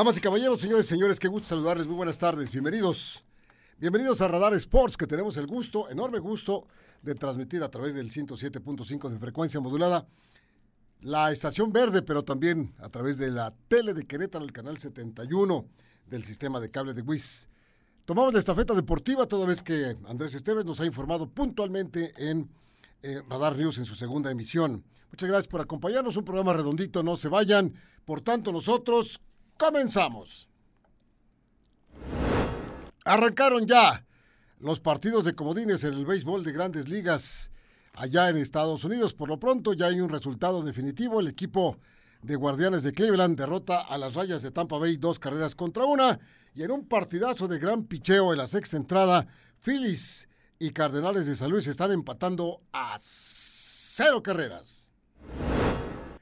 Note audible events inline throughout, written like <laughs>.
Damas y caballeros, señores y señores, qué gusto saludarles. Muy buenas tardes. Bienvenidos. Bienvenidos a Radar Sports, que tenemos el gusto, enorme gusto, de transmitir a través del 107.5 de frecuencia modulada la estación verde, pero también a través de la tele de Querétaro, el canal 71 del sistema de cable de WIS. Tomamos la estafeta deportiva toda vez que Andrés Esteves nos ha informado puntualmente en eh, Radar News en su segunda emisión. Muchas gracias por acompañarnos, un programa redondito, no se vayan. Por tanto, nosotros comenzamos. Arrancaron ya los partidos de comodines en el béisbol de grandes ligas allá en Estados Unidos. Por lo pronto ya hay un resultado definitivo. El equipo de Guardianes de Cleveland derrota a las rayas de Tampa Bay dos carreras contra una. Y en un partidazo de gran picheo en la sexta entrada, Phillies y Cardenales de San Luis están empatando a cero carreras.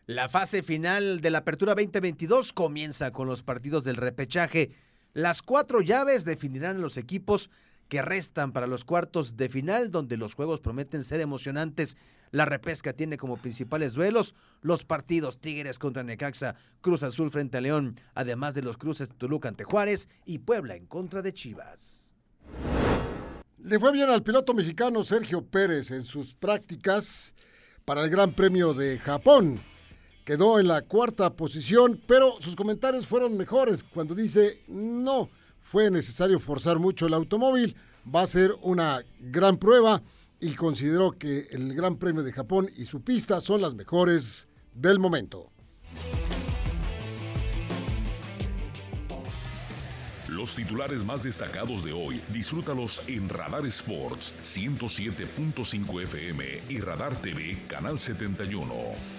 La fase final de la Apertura 2022 comienza con los partidos del repechaje. Las cuatro llaves definirán los equipos que restan para los cuartos de final, donde los juegos prometen ser emocionantes. La repesca tiene como principales duelos los partidos Tigres contra Necaxa, Cruz Azul frente a León, además de los cruces Toluca ante Juárez y Puebla en contra de Chivas. Le fue bien al piloto mexicano Sergio Pérez en sus prácticas para el Gran Premio de Japón quedó en la cuarta posición, pero sus comentarios fueron mejores cuando dice, no, fue necesario forzar mucho el automóvil, va a ser una gran prueba y consideró que el Gran Premio de Japón y su pista son las mejores del momento. Los titulares más destacados de hoy, disfrútalos en Radar Sports 107.5 FM y Radar TV Canal 71.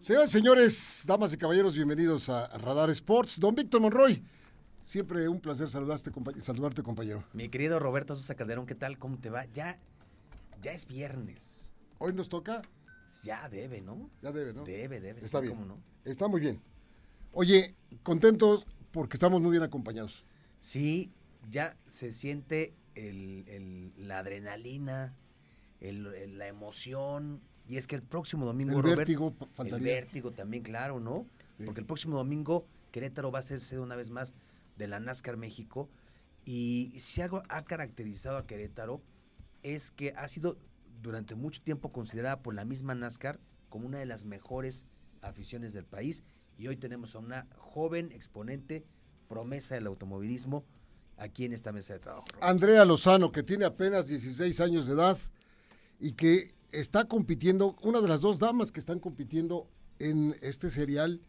Señoras y señores, damas y caballeros, bienvenidos a Radar Sports. Don Víctor Monroy, siempre un placer saludarte, saludarte, compañero. Mi querido Roberto Sosa Calderón, ¿qué tal? ¿Cómo te va? Ya, ya es viernes. ¿Hoy nos toca? Ya debe, ¿no? Ya debe, ¿no? Debe, debe. Está bien. no? Está muy bien. Oye, contentos porque estamos muy bien acompañados. Sí, ya se siente la adrenalina, la emoción, y es que el próximo domingo, el vértigo, el vértigo también, claro, ¿no? Porque el próximo domingo Querétaro va a ser una vez más de la NASCAR México. Y si algo ha caracterizado a Querétaro es que ha sido durante mucho tiempo considerada por la misma NASCAR como una de las mejores aficiones del país. Y hoy tenemos a una joven exponente, promesa del automovilismo, aquí en esta mesa de trabajo. Andrea Lozano, que tiene apenas 16 años de edad y que está compitiendo, una de las dos damas que están compitiendo en este serial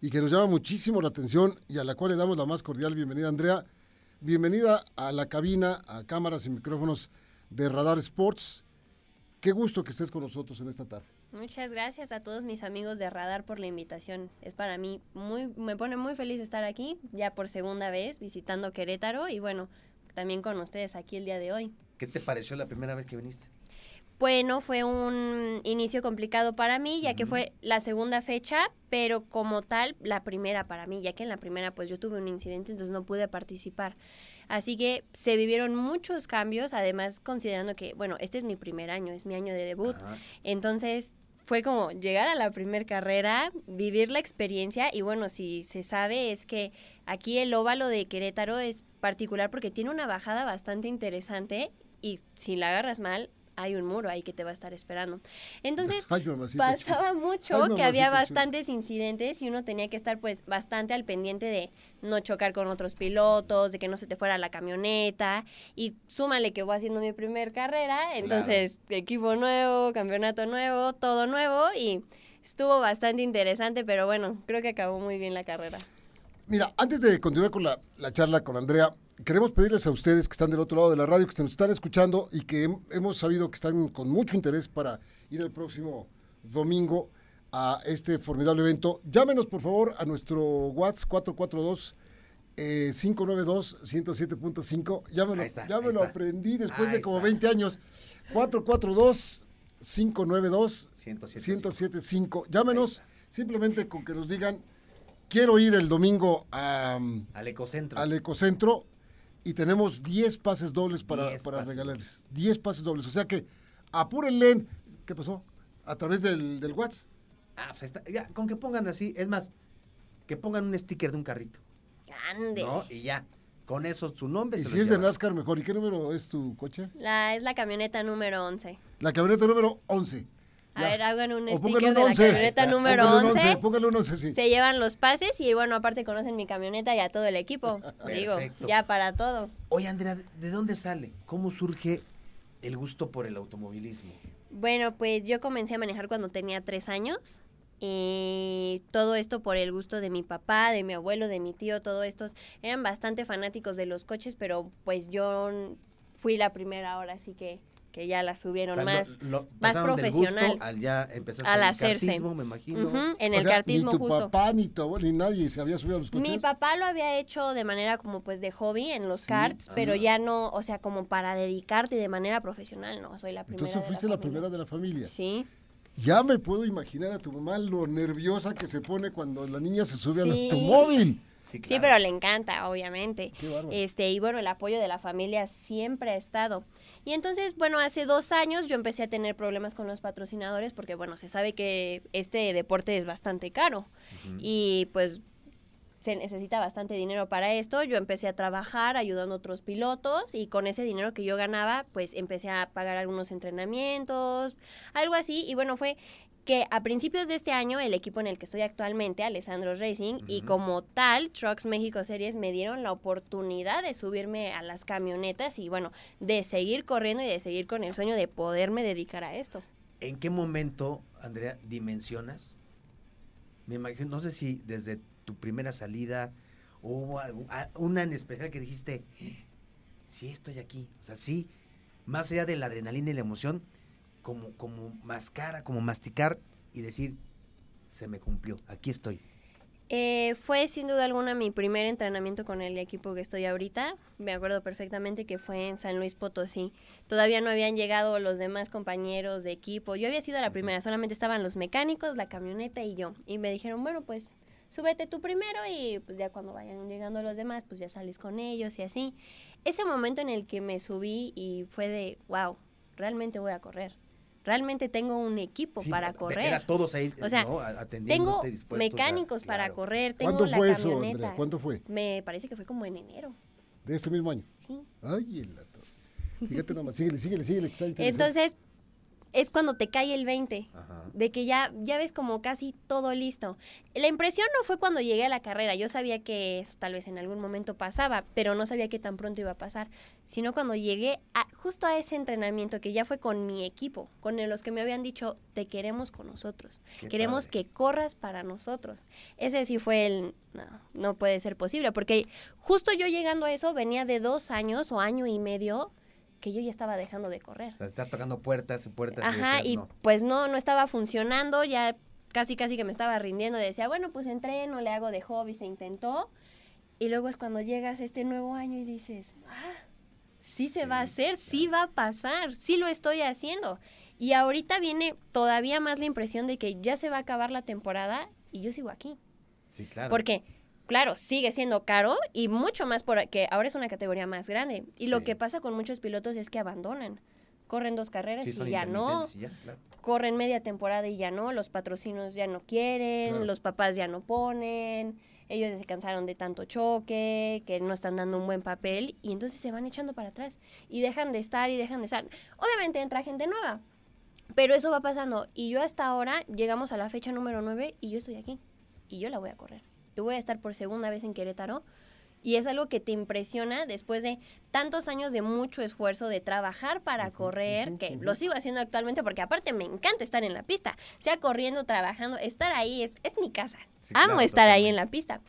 y que nos llama muchísimo la atención y a la cual le damos la más cordial bienvenida, Andrea. Bienvenida a la cabina, a cámaras y micrófonos de Radar Sports. Qué gusto que estés con nosotros en esta tarde. Muchas gracias a todos mis amigos de Radar por la invitación. Es para mí muy, me pone muy feliz estar aquí, ya por segunda vez, visitando Querétaro y bueno, también con ustedes aquí el día de hoy. ¿Qué te pareció la primera vez que viniste? Bueno, fue un inicio complicado para mí, ya que fue la segunda fecha, pero como tal, la primera para mí, ya que en la primera pues yo tuve un incidente, entonces no pude participar. Así que se vivieron muchos cambios, además considerando que, bueno, este es mi primer año, es mi año de debut. Entonces fue como llegar a la primera carrera, vivir la experiencia y bueno, si se sabe es que aquí el óvalo de Querétaro es particular porque tiene una bajada bastante interesante y si la agarras mal, hay un muro ahí que te va a estar esperando. Entonces, <laughs> Ay, pasaba mucho Ay, que había chula. bastantes incidentes y uno tenía que estar pues bastante al pendiente de no chocar con otros pilotos, de que no se te fuera la camioneta y súmale que voy haciendo mi primer carrera, entonces equipo nuevo, campeonato nuevo, todo nuevo y estuvo bastante interesante, pero bueno, creo que acabó muy bien la carrera. Mira, antes de continuar con la, la charla con Andrea, queremos pedirles a ustedes que están del otro lado de la radio, que nos están escuchando y que hem- hemos sabido que están con mucho interés para ir el próximo domingo a este formidable evento. Llámenos, por favor, a nuestro WhatsApp 442 eh, 592-107.5. Ya me lo, está, ya me lo aprendí después Ahí de como está. 20 años. 442-592-107.5. Llámenos, simplemente con que nos digan, quiero ir el domingo a, Al ecocentro. al Ecocentro y tenemos 10 pases dobles para, 10 para pases regalarles. 10 pases dobles. O sea que apúrenle. ¿Qué pasó? A través del, del WhatsApp. Ah, pues ahí está. Ya, con que pongan así, es más, que pongan un sticker de un carrito. Ande. ¿No? Y ya. Con eso su nombre Y se si es de. NASCAR, mejor. ¿Y qué número es tu coche? La, es la camioneta número 11. La camioneta número 11. A Ya. ver, hagan un O sticker un de la 11. camioneta número Póngale un 11. Póngale un 11, sí. Se llevan los pases y bueno, aparte conocen mi camioneta y a todo el equipo. <laughs> Digo, Perfecto. ya para todo. Oye, Andrea, ¿de- ¿de dónde sale? ¿Cómo surge el gusto por el automovilismo? Bueno, pues yo comencé a manejar cuando tenía tres años. Y todo esto por el gusto de mi papá, de mi abuelo, de mi tío, todos estos eran bastante fanáticos de los coches, pero pues yo fui la primera ahora, así que, que ya la subieron O sea, lo- más. lo- más gusto profesional. al ya empezaste Al en el hacerse. kartismo, me imagino. En O el sea, cartismo Ni tu justo. papá, ni tu abuelo, ni nadie se había subido a los coches. Mi papá lo había hecho de manera como pues de hobby en los Sí, karts, pero ya no, o sea, como para dedicarte de manera profesional, no, soy la primera. Entonces de fuiste la, primera de la familia. Sí. Ya me puedo imaginar a tu mamá lo nerviosa que se pone cuando la niña se sube al Sí. automóvil. Sí, Sí, claro. pero le encanta, obviamente. Este, y bueno, el apoyo de la familia siempre ha estado. Y entonces, bueno, hace dos años yo empecé a tener problemas con los patrocinadores porque, bueno, se sabe que este deporte es bastante caro. Y pues se necesita bastante dinero para esto. Yo empecé a trabajar ayudando a otros pilotos y con ese dinero que yo ganaba, pues empecé a pagar algunos entrenamientos, algo así. Y bueno, fue que a principios de este año el equipo en el que estoy actualmente, Alessandro Racing, y como tal, Trucks México Series me dieron la oportunidad de subirme a las camionetas y bueno, de seguir corriendo y de seguir con el sueño de poderme dedicar a esto. ¿En qué momento, Andrea, dimensionas? Me imagino, no sé si desde tu primera salida hubo ah, una en especial que dijiste, sí estoy aquí. O sea, sí, más allá de la adrenalina y la emoción, como, como mascara, como masticar y decir, se me cumplió, aquí estoy. Eh, fue sin duda alguna mi primer entrenamiento con el equipo que estoy ahorita. Me acuerdo perfectamente que fue en San Luis Potosí. Todavía no habían llegado los demás compañeros de equipo. Yo había sido la primera, solamente estaban los mecánicos, la camioneta y yo. Y me dijeron, bueno, pues súbete tú primero y pues ya cuando vayan llegando los demás, pues ya sales con ellos y así. Ese momento en el que me subí y fue de, wow, realmente voy a correr. Realmente tengo un equipo Sí, para correr. Ver a todos ahí, O sea, ¿no? Tengo dispuestos a- mecánicos para claro. correr, tengo ¿Cuándo la fue eso. Andrea? ¿Cuándo fue? Me parece que fue como en enero, De este mismo año. sí. Ay, el. Fíjate nomás, síguele, síguele, síguele, que está. Entonces, es cuando te cae el 20, Ajá. de que ya, ya ves como casi todo listo. La impresión no fue cuando llegué a la carrera, yo sabía que eso tal vez en algún momento pasaba, pero no sabía que tan pronto iba a pasar, sino cuando llegué a, justo a ese entrenamiento que ya fue con mi equipo, con los que me habían dicho, te queremos con nosotros, Qué queremos padre. que corras para nosotros. Ese sí fue el, no, no puede ser posible, porque justo yo llegando a eso venía de dos años o año y medio que yo ya estaba dejando de correr. O sea, estar tocando puertas y puertas. y Ajá, decías, y no. pues no, no estaba funcionando, ya casi casi que me estaba rindiendo, decía, bueno, pues entreno, le hago de hobby, se intentó, y luego es cuando llegas a este nuevo año y dices, ah, sí se va a Sí, hacer, sí va a pasar, sí lo estoy haciendo. Y ahorita viene todavía más la impresión de que ya se va a acabar la temporada y yo sigo aquí. Sí, claro. Porque, claro, sigue siendo caro y mucho más porque ahora es una categoría más grande. Y lo que pasa con muchos pilotos es que abandonan. Corren dos carreras Sí, y ya no. ya, claro. Corren media temporada y ya no. Los patrocinios ya no quieren. Claro. Los papás ya no ponen. ellos se cansaron de tanto choque, que no están dando un buen papel y entonces se van echando para atrás y dejan de estar y dejan de estar. Obviamente entra gente nueva, pero eso va pasando y yo hasta ahora llegamos a la fecha número 9 y yo estoy aquí y yo la voy a correr. Yo voy a estar por segunda vez en Querétaro y es algo que te impresiona después de tantos años de mucho esfuerzo de trabajar para correr, que lo sigo haciendo actualmente porque aparte me encanta estar en la pista, sea corriendo, trabajando, estar ahí es, es mi casa. Sí, Amo claro, estar ahí en totalmente. la pista.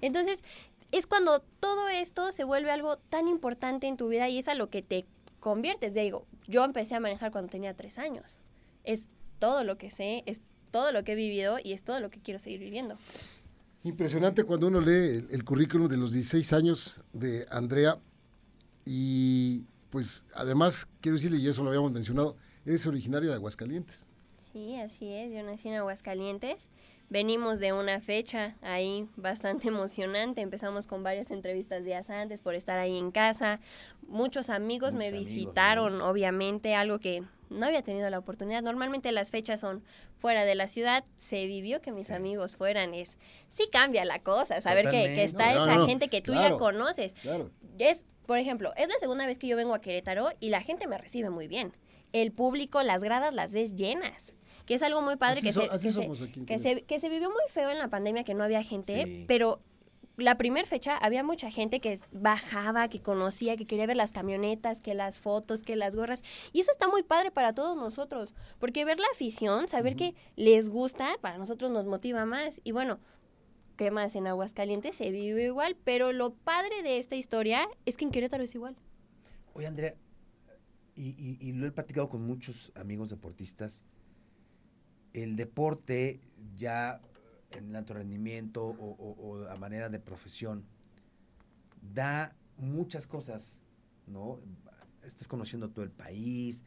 Entonces, es cuando todo esto se vuelve algo tan importante en tu vida y es a lo que te conviertes. Digo, yo empecé a manejar cuando tenía tres años. Es todo lo que sé, es todo lo que he vivido y es todo lo que quiero seguir viviendo. Impresionante cuando uno lee el, currículum de los 16 años de Andrea y pues además quiero decirle, y eso lo habíamos mencionado, eres originaria de Aguascalientes. Sí, así es. Yo nací en Aguascalientes. Venimos de una fecha ahí bastante emocionante. Empezamos con varias entrevistas días antes por estar ahí en casa. Muchos amigos me amigos, visitaron, obviamente, algo que no había tenido la oportunidad. Normalmente las fechas son fuera de la ciudad. Se vivió que mis Sí. amigos fueran. Es sí cambia la cosa, saber que, está no, esa no, gente que tú claro. ya conoces. Claro. Es, por ejemplo, es la segunda vez que yo vengo a Querétaro y la gente me recibe muy bien. El público, las gradas las ves llenas. Que es algo muy padre Así que, so- se, así que, se, aquí que, se, que se vivió muy feo en la pandemia, que no había gente, Sí. pero la primera fecha había mucha gente que bajaba, que conocía, que quería ver las camionetas, que las fotos, que las gorras. Y eso está muy padre para todos nosotros, porque ver la afición, saber que les gusta, para nosotros nos motiva más. Y bueno, ¿qué más? En Aguascalientes se vive igual, pero lo padre de esta historia es que en Querétaro es igual. Oye, Andrea, y, y- y lo he platicado con muchos amigos deportistas, el deporte ya en el alto rendimiento o, o- o a manera de profesión da muchas cosas, ¿no? Estás conociendo todo el país,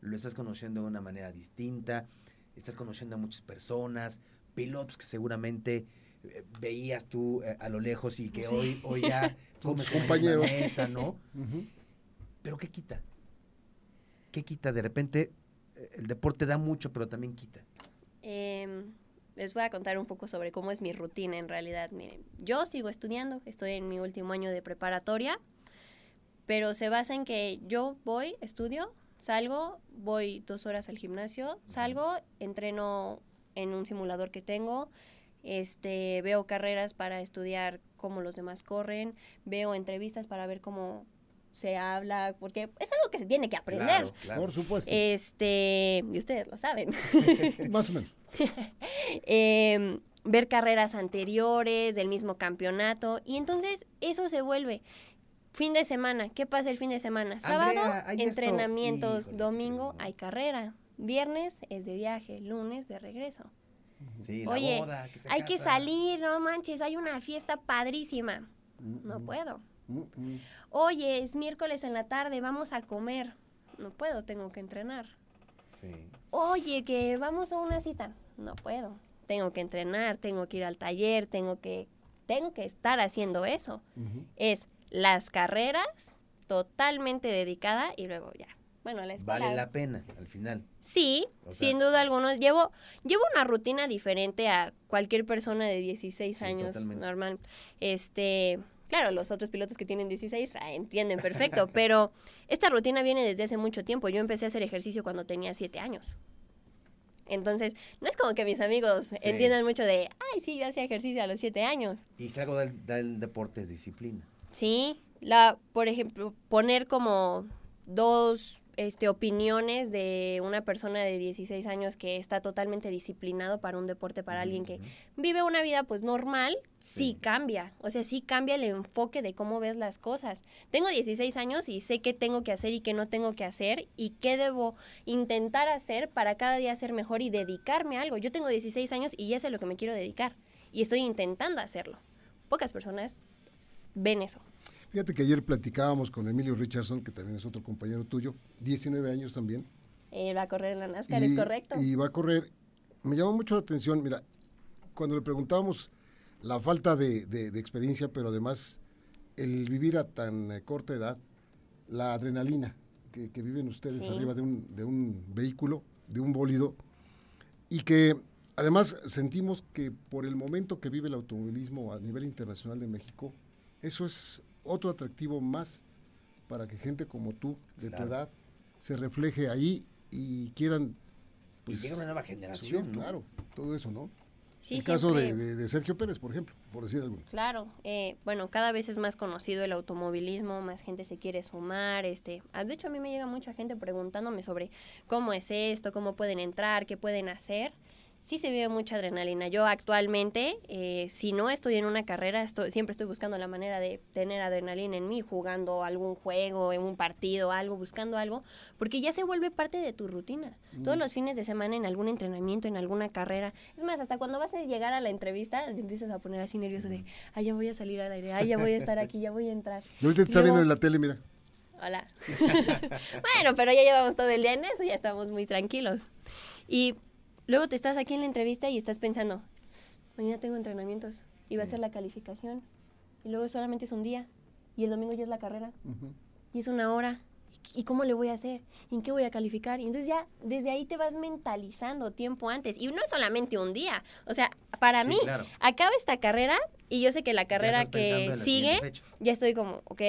lo estás conociendo de una manera distinta, estás conociendo a muchas personas, pilotos que seguramente eh, veías tú eh, a lo lejos y que Sí. hoy, hoy ya <laughs> comes compañeros. mesa, ¿no? <laughs> Pero ¿qué quita? ¿Qué quita? De repente eh, el deporte da mucho, pero también quita. Em, les voy a contar un poco sobre cómo es mi rutina en realidad. Miren, yo sigo estudiando, estoy en mi último año de preparatoria, pero se basa en que yo voy, estudio, salgo, voy dos horas al gimnasio, salgo, entreno en un simulador que tengo, este, veo carreras para estudiar cómo los demás corren, veo entrevistas para ver cómo se habla, porque es algo que se tiene que aprender. Por supuesto. Este, y ustedes lo saben. <laughs> Más o menos. <laughs> eh, ver carreras anteriores del mismo campeonato y entonces eso se vuelve fin de semana. ¿Qué pasa el fin de semana? Sábado, Andrea, entrenamientos, Híjole, domingo hay carrera, viernes es de viaje, lunes de regreso. Sí, Oye, la boda, que se hay que salir, no manches, hay una fiesta padrísima. No puedo. Mm, mm. Oye, es miércoles en la tarde, vamos a comer. No puedo, tengo que entrenar. Sí. Oye, que vamos a una cita. No puedo. Tengo que entrenar, tengo que ir al taller, tengo que, tengo que estar haciendo eso. Es las carreras totalmente dedicada y luego ya. Bueno, la escuela. Vale la pena al final. Sí, O sea- sin duda algunos. Llevo, llevo una rutina diferente a cualquier persona de 16 Sí, años totalmente. normal. Este, claro, los otros pilotos que tienen 16 ah, entienden perfecto, <laughs> pero esta rutina viene desde hace mucho tiempo. Yo empecé a hacer ejercicio cuando tenía 7 años. Entonces, no es como que mis amigos Sí. entiendan mucho de, ay, sí, yo hacía ejercicio a los 7 años. Y si algo del, del deporte es disciplina. Sí, la, por ejemplo, poner como dos este, opiniones de una persona de 16 años que está totalmente disciplinado para un deporte, para alguien que vive una vida pues normal, sí. Sí. cambia. O sea, sí cambia el enfoque de cómo ves las cosas. Tengo 16 años y sé qué tengo que hacer y qué no tengo que hacer y qué debo intentar hacer para cada día ser mejor y dedicarme a algo. Yo tengo 16 años y ya sé lo que me quiero dedicar y estoy intentando hacerlo. Pocas personas ven eso. Fíjate que ayer platicábamos con Emilio Richardson, que también es otro compañero tuyo, 19 años también. Eh, va a correr en la NASCAR, es correcto. Y va a correr. Me llamó mucho la atención, mira, cuando le preguntábamos la falta de, de- de experiencia, pero además el vivir a tan eh, corta edad, la adrenalina que, que viven ustedes Sí. arriba de un, de un vehículo, de un bólido, y que Además, sentimos que por el momento que vive el automovilismo a nivel internacional de México, eso es otro atractivo más para que gente como tú, de tu edad, se refleje ahí y quieran... Pues, y una nueva generación, ¿no? Claro, todo eso, ¿no? Sí, el caso de, Sergio Pérez, por ejemplo, por decir algo. Claro, eh, bueno, cada vez es más conocido el automovilismo, más gente se quiere sumar. este ah, De hecho, a mí me llega mucha gente preguntándome sobre cómo es esto, cómo pueden entrar, qué pueden hacer sí se vive mucha adrenalina. Yo actualmente, eh, si no estoy en una carrera, estoy, siempre estoy buscando la manera de tener adrenalina en mí, jugando algún juego, en un partido, algo, buscando algo, porque ya se vuelve parte de tu rutina. Todos mm. los fines de semana en algún entrenamiento, en alguna carrera. Es más, hasta cuando vas a llegar a la entrevista, te empiezas a poner así nervioso de, ay, ya voy a salir al aire, ay, ya voy a estar aquí, ya voy a entrar. Y ahorita te está viendo en la tele, mira. Hola. <laughs> bueno, pero ya llevamos todo el día en eso, ya estamos muy tranquilos. Y Luego te estás aquí en la entrevista y estás pensando, mañana tengo entrenamientos y va a ser la calificación. Y luego solamente es un día y el domingo ya es la carrera. Y es una hora. ¿Y cómo le voy a hacer? ¿Y en qué voy a calificar? Y entonces ya desde ahí te vas mentalizando tiempo antes. Y no es solamente un día. O sea, para mí, acaba esta carrera y yo sé que la carrera que sigue, ya estoy como, ok,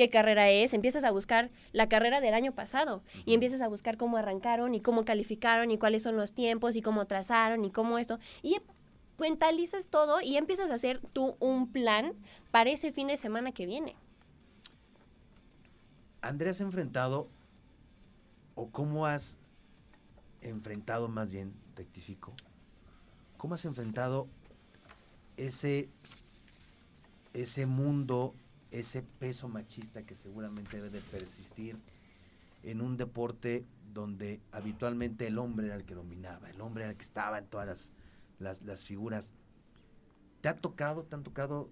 qué carrera es, empiezas a buscar la carrera del año pasado y empiezas a buscar cómo arrancaron y cómo calificaron y cuáles son los tiempos y cómo trazaron y cómo esto. Y mentalizas todo y empiezas a hacer tú un plan para ese fin de semana que viene. Andrea, ¿has enfrentado o cómo has enfrentado más bien, rectifico, cómo has enfrentado ese, ese mundo ese peso machista que seguramente debe de persistir en un deporte donde habitualmente el hombre era el que dominaba, el hombre era el que estaba en todas las, figuras. ¿Te ha tocado, te han tocado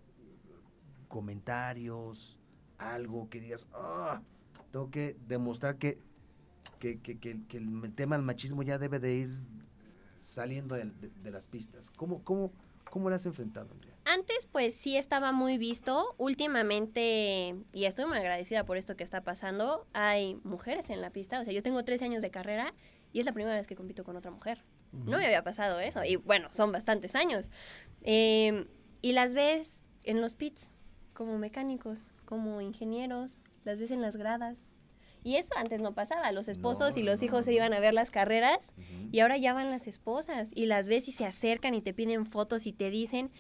comentarios, algo que digas, ah, tengo que demostrar que, que, el tema del machismo ya debe de ir saliendo de, las pistas? ¿Cómo, cómo, cómo lo has enfrentado, Andrea? Antes, pues sí estaba muy visto. Últimamente, y estoy muy agradecida por esto que está pasando, hay mujeres en la pista. O sea, yo tengo 13 años de carrera y es la primera vez que compito con otra mujer. No me había pasado eso. Y bueno, son bastantes años. Em, y las ves en los pits como mecánicos, como ingenieros, las ves en las gradas. Y eso antes no pasaba. Los esposos y los hijos se iban a ver las carreras y ahora ya van las esposas y las ves y se acercan y te piden fotos y te dicen.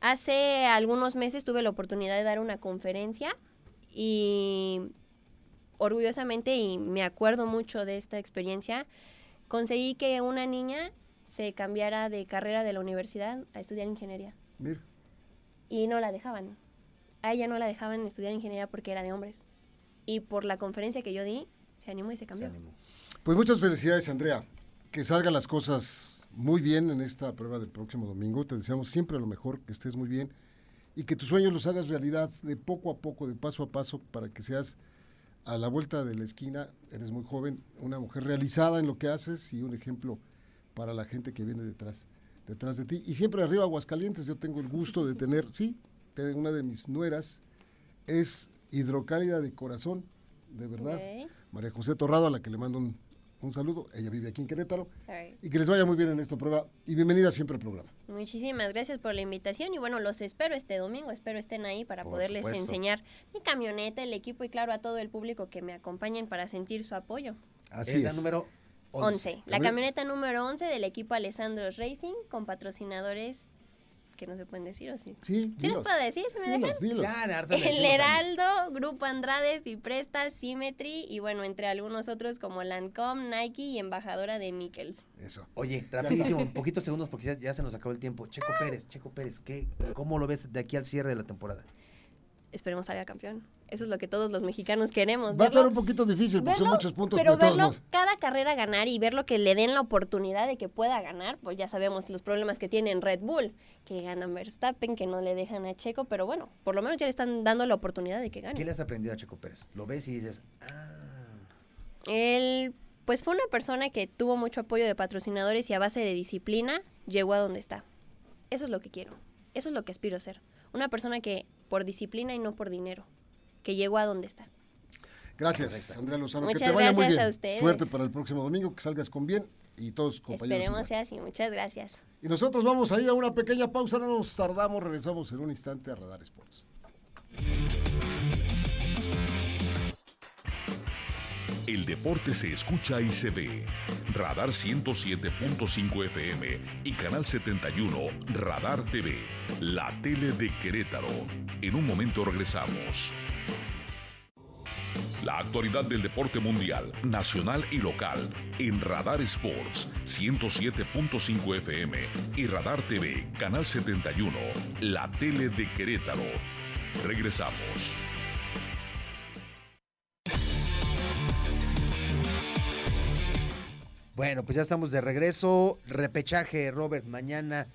Hace algunos meses tuve la oportunidad de dar una conferencia y orgullosamente, y me acuerdo mucho de esta experiencia, conseguí que una niña se cambiara de carrera de la universidad a estudiar ingeniería. Y no la dejaban. A ella no la dejaban estudiar ingeniería porque era de hombres. Y por la conferencia que yo di, se animó y se cambió. Pues muchas felicidades, Andrea. Que salgan las cosas muy bien en esta prueba del próximo domingo. Te deseamos siempre lo mejor, que estés muy bien y que tus sueños los hagas realidad de poco a poco, de paso a paso, para que seas a la vuelta de la esquina, eres muy joven, una mujer realizada en lo que haces y un ejemplo para la gente que viene detrás, detrás de ti. Y siempre arriba Aguascalientes, yo tengo el gusto de tener, sí, una de mis nueras es hidrocálida de corazón, de verdad. María José Torrado, a la que le mando un un saludo. Ella vive aquí en Querétaro. Y que les vaya muy bien en esta prueba. Y bienvenida siempre al programa. Muchísimas gracias por la invitación. Y bueno, los espero este domingo. Espero estén ahí para poderles enseñar mi camioneta, el equipo y claro a todo el público que me acompañen para sentir su apoyo. Así es. La número 11. La camioneta número 11 del equipo Alessandro Racing con patrocinadores que no se pueden decir o sí. Sí, ¿Sí los puedo decir? ¿Se me dejan? el Heraldo, Grupo Andrade, Fipresta, Symmetry y bueno, entre algunos otros como Lancome, Nike y embajadora de Nickels. Eso. Oye, rapidísimo, poquitos segundos porque ya, se nos acabó el tiempo. Checo Pérez, Checo Pérez, ¿qué, ¿cómo lo ves de aquí al cierre de la temporada? Esperemos salga campeón. Eso es lo que todos los mexicanos queremos. Va a estar un poquito difícil porque son muchos puntos. Pero verlo cada carrera ganar y ver lo que le den la oportunidad de que pueda ganar, pues ya sabemos los problemas que tiene en Red Bull, que ganan Verstappen, que no le dejan a Checo, pero bueno, por lo menos ya le están dando la oportunidad de que gane. ¿Qué le has aprendido a Checo Pérez? Lo ves y dices, ah. Él, pues fue una persona que tuvo mucho apoyo de patrocinadores y a base de disciplina llegó a donde está. Eso es lo que quiero. Eso es lo que aspiro a ser. Una persona que por disciplina y no por dinero, que llegó a donde está. Gracias, Andrea Lozano. Muchas que te vaya muy bien. A ustedes. Suerte para el próximo domingo, que salgas con bien y todos compañeros. Esperemos sea así. Muchas gracias. Y nosotros vamos a ir a una pequeña pausa, no nos tardamos, regresamos en un instante a Radar Sports. El deporte se escucha y se ve. Radar 107.5 FM y Canal 71 Radar TV, la tele de Querétaro. En un momento regresamos. La actualidad del deporte mundial, nacional y local en Radar Sports 107.5 FM y Radar TV, Canal 71, la tele de Querétaro. Regresamos. Bueno, pues ya estamos de regreso. Repechaje, Robert, mañana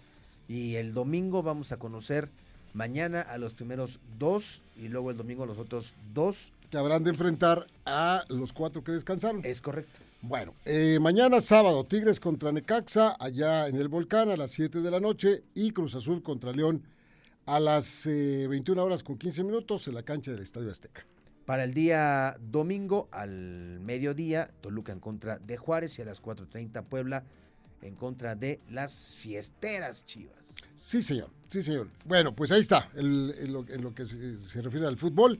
y el domingo vamos a conocer mañana a los primeros dos y luego el domingo a los otros dos. Que habrán de enfrentar a los cuatro que descansaron. Es correcto. Bueno, eh, mañana sábado, Tigres contra Necaxa, allá en el Volcán a las 7 de la noche, y Cruz Azul contra León a las 21 horas con 15 minutos en la cancha del Estadio Azteca. Para el día domingo, al mediodía, Toluca en contra de Juárez y a las 4.30 Puebla en contra de las fiesteras chivas. Sí, señor, sí, señor. Bueno, pues ahí está, el, en, lo, en, lo, que se, se refiere al fútbol.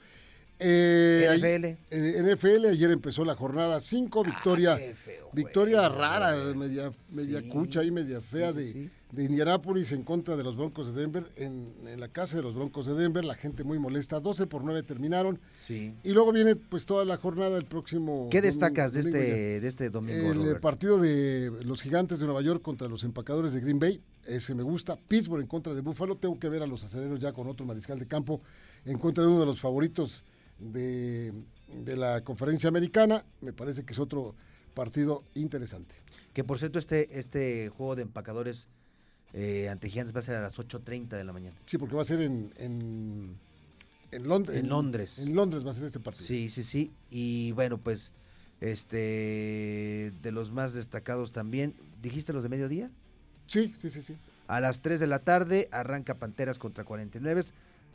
Eh, NFL. En NFL, ayer empezó la jornada 5, victoria, ah, feo, victoria güey, rara, güey. media, media sí, cucha y media fea sí. de Indianápolis en contra de los Broncos de Denver, en, en, la casa de los Broncos de Denver, la gente muy molesta, 12 por 9 terminaron. Sí. Y luego viene pues toda la jornada el próximo... ¿Qué destacas domingo, de, este, de este domingo? El Robert? partido de los gigantes de Nueva York contra los empacadores de Green Bay, ese me gusta. Pittsburgh en contra de Buffalo, tengo que ver a los aceleros ya con otro mariscal de campo en contra de uno de los favoritos de, de, la conferencia americana. Me parece que es otro partido interesante. Que por cierto, este, este juego de empacadores eh, ante Gigantes va a ser a las 8.30 de la mañana. Sí, porque va a ser en, en, en, Lond en, Londres. En Londres va a ser este partido. Sí, sí, sí. Y bueno, pues este de los más destacados también. ¿Dijiste los de mediodía? Sí, sí, sí, sí. A las 3 de la tarde arranca Panteras contra 49,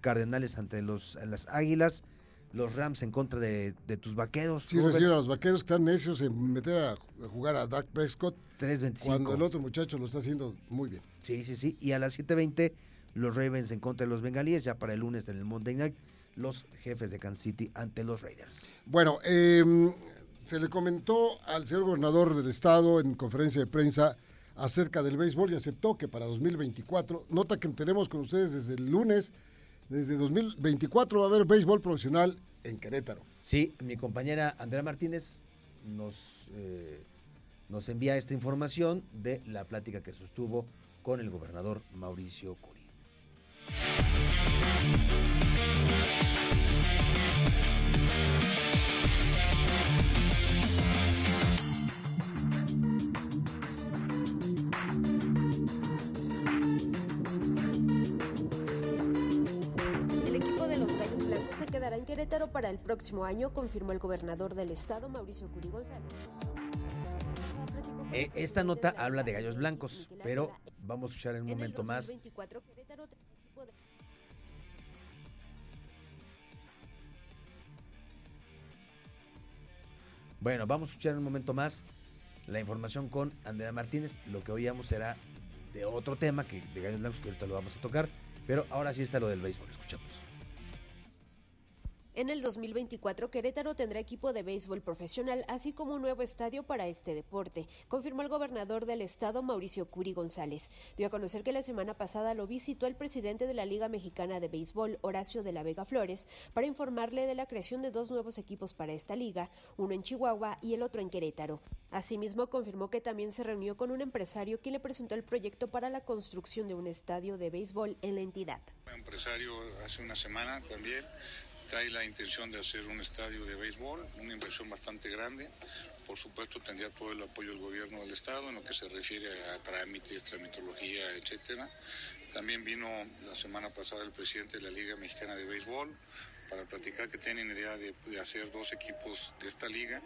Cardenales ante los, las Águilas los Rams en contra de, de tus vaqueros. Sí, reciben a los vaqueros que están necios en meter a, a jugar a Dak Prescott. 3.25. Cuando el otro muchacho lo está haciendo muy bien. Sí, sí, sí. Y a las 7.20 los Ravens en contra de los Bengalíes. Ya para el lunes en el Monday Night, los jefes de Kansas City ante los Raiders. Bueno, eh, se le comentó al señor gobernador del estado en conferencia de prensa acerca del béisbol y aceptó que para 2024, nota que tenemos con ustedes desde el lunes, desde 2024 va a haber béisbol profesional en Querétaro. Sí, mi compañera Andrea Martínez nos, eh, nos envía esta información de la plática que sostuvo con el gobernador Mauricio Curi. En Querétaro para el próximo año, confirmó el gobernador del estado, Mauricio Curi González. Eh, esta nota habla de gallos blancos, pero vamos a escuchar en un momento más. Bueno, vamos a escuchar en un momento más la información con Andrea Martínez. Lo que oíamos será de otro tema que de gallos blancos que ahorita lo vamos a tocar, pero ahora sí está lo del béisbol. Escuchamos. En el 2024, Querétaro tendrá equipo de béisbol profesional, así como un nuevo estadio para este deporte, confirmó el gobernador del estado, Mauricio Curi González. Dio a conocer que la semana pasada lo visitó el presidente de la Liga Mexicana de Béisbol, Horacio de la Vega Flores, para informarle de la creación de dos nuevos equipos para esta liga, uno en Chihuahua y el otro en Querétaro. Asimismo, confirmó que también se reunió con un empresario quien le presentó el proyecto para la construcción de un estadio de béisbol en la entidad. Empresario hace una semana también trae la intención de hacer un estadio de béisbol, una inversión bastante grande. Por supuesto, tendría todo el apoyo del gobierno del Estado en lo que se refiere a trámites, tramitología, etcétera. También vino la semana pasada el presidente de la Liga Mexicana de Béisbol para platicar que tienen idea de, de hacer dos equipos de esta liga,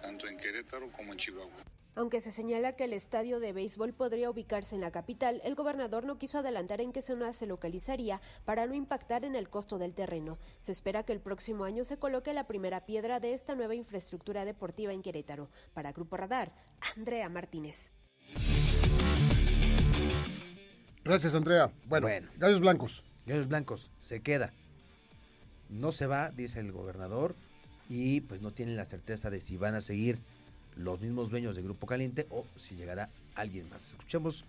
tanto en Querétaro como en Chihuahua. Aunque se señala que el estadio de béisbol podría ubicarse en la capital, el gobernador no quiso adelantar en qué zona se localizaría para no impactar en el costo del terreno. Se espera que el próximo año se coloque la primera piedra de esta nueva infraestructura deportiva en Querétaro. Para Grupo Radar, Andrea Martínez. Gracias, Andrea. Bueno, Bueno. Gallos Blancos. Gallos Blancos se queda. No se va, dice el gobernador, y pues no tienen la certeza de si van a seguir los mismos dueños de Grupo Caliente o si llegará alguien más. Escuchemos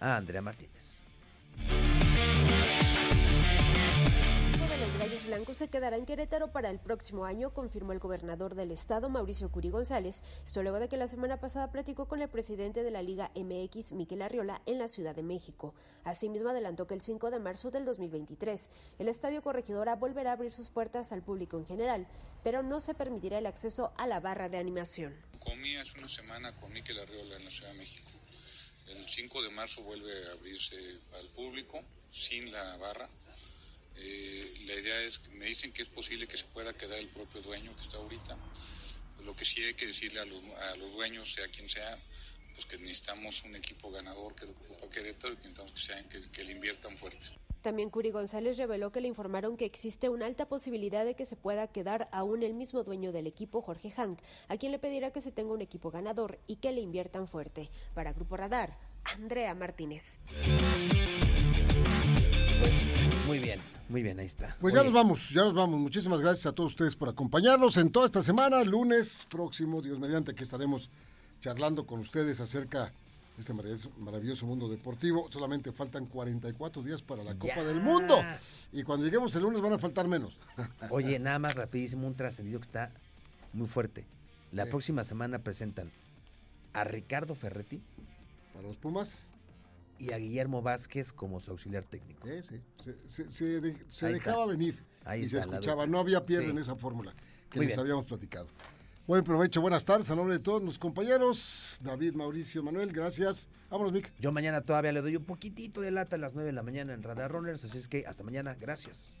a Andrea Martínez. Los Gallos Blancos se quedará en Querétaro para el próximo año, confirmó el gobernador del estado, Mauricio Curi González. Esto luego de que la semana pasada platicó con el presidente de la Liga MX, Miquel Arriola, en la Ciudad de México. Asimismo, adelantó que el 5 de marzo del 2023, el Estadio Corregidora volverá a abrir sus puertas al público en general, pero no se permitirá el acceso a la barra de animación. Comí hace una semana con Miquel Arriola en la Ciudad de México. El 5 de marzo vuelve a abrirse al público sin la barra. Eh, la idea es, me dicen que es posible que se pueda quedar el propio dueño que está ahorita. Lo que sí hay que decirle a los, dueños, sea quien sea, pues que necesitamos un equipo ganador que ocupa Querétaro y que necesitamos que, sean, que, que le inviertan fuerte. También Curi González reveló que le informaron que existe una alta posibilidad de que se pueda quedar aún el mismo dueño del equipo, Jorge Hank, a quien le pedirá que se tenga un equipo ganador y que le inviertan fuerte. Para Grupo Radar, Andrea Martínez. Pues muy bien, muy bien, ahí está. Pues ya Oye, nos vamos, ya nos vamos. Muchísimas gracias a todos ustedes por acompañarnos en toda esta semana. Lunes próximo, Dios mediante, que estaremos charlando con ustedes acerca de este maravilloso, mundo deportivo. Solamente faltan 44 días para la Copa Ya. del Mundo. Y cuando lleguemos el lunes van a faltar menos. <laughs> Oye, nada más rapidísimo, un trascendido que está muy fuerte. La Sí. próxima semana presentan a Ricardo Ferretti Para los Pumas, y a Guillermo Vázquez como su auxiliar técnico. eh, sí, se, se- se de- se Ahí está. dejaba venir Ahí y se está escuchaba. No había pierde Sí. en esa fórmula que Muy les bien. habíamos platicado. Buen provecho, buenas tardes a nombre de todos los compañeros. David, Mauricio, Manuel, gracias. Vámonos, Mick. Yo mañana todavía le doy un poquitito de lata a las 9 de la mañana en Radar Runners, así es que hasta mañana, gracias.